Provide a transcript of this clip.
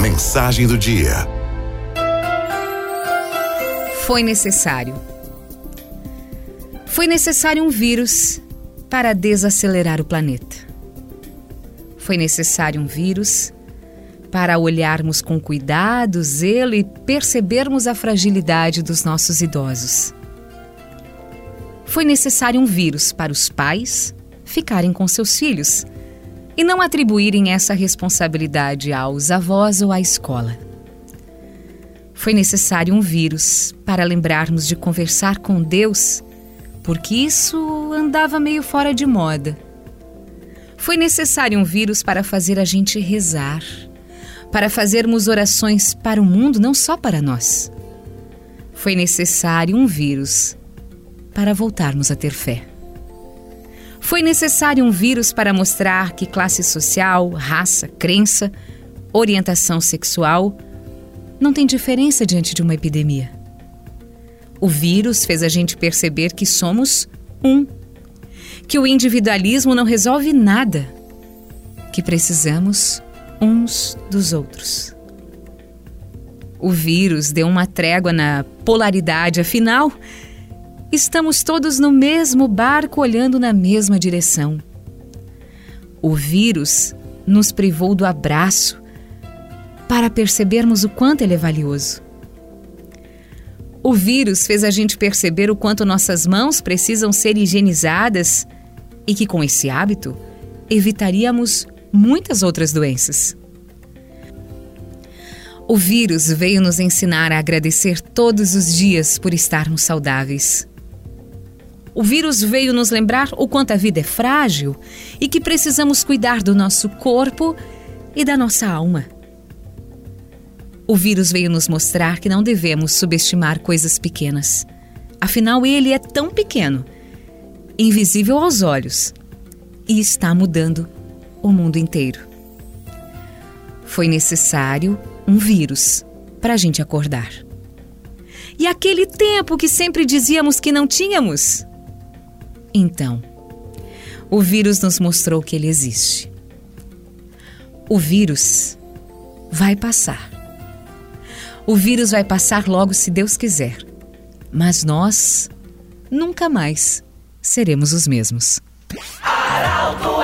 Mensagem do dia. Foi necessário. Foi necessário um vírus para desacelerar o planeta. Foi necessário um vírus para olharmos com cuidado, zelo e percebermos a fragilidade dos nossos idosos. Foi necessário um vírus para os pais ficarem com seus filhos e não atribuírem essa responsabilidade aos avós ou à escola. Foi necessário um vírus para lembrarmos de conversar com Deus, porque isso andava meio fora de moda. Foi necessário um vírus para fazer a gente rezar, para fazermos orações para o mundo, não só para nós. Foi necessário um vírus para voltarmos a ter fé. Foi necessário um vírus para mostrar que classe social, raça, crença, orientação sexual não tem diferença diante de uma epidemia. O vírus fez a gente perceber que somos um, que o individualismo não resolve nada, que precisamos uns dos outros. O vírus deu uma trégua na polaridade, afinal, Estamos todos no mesmo barco olhando na mesma direção. O vírus nos privou do abraço para percebermos o quanto ele é valioso. O vírus fez a gente perceber o quanto nossas mãos precisam ser higienizadas e que, com esse hábito, evitaríamos muitas outras doenças. O vírus veio nos ensinar a agradecer todos os dias por estarmos saudáveis. O vírus veio nos lembrar o quanto a vida é frágil e que precisamos cuidar do nosso corpo e da nossa alma. O vírus veio nos mostrar que não devemos subestimar coisas pequenas. Afinal, ele é tão pequeno, invisível aos olhos, e está mudando o mundo inteiro. Foi necessário um vírus para a gente acordar. E aquele tempo que sempre dizíamos que não tínhamos? Então, o vírus nos mostrou que ele existe. O vírus vai passar. O vírus vai passar logo se Deus quiser, mas nós nunca mais seremos os mesmos. Aralto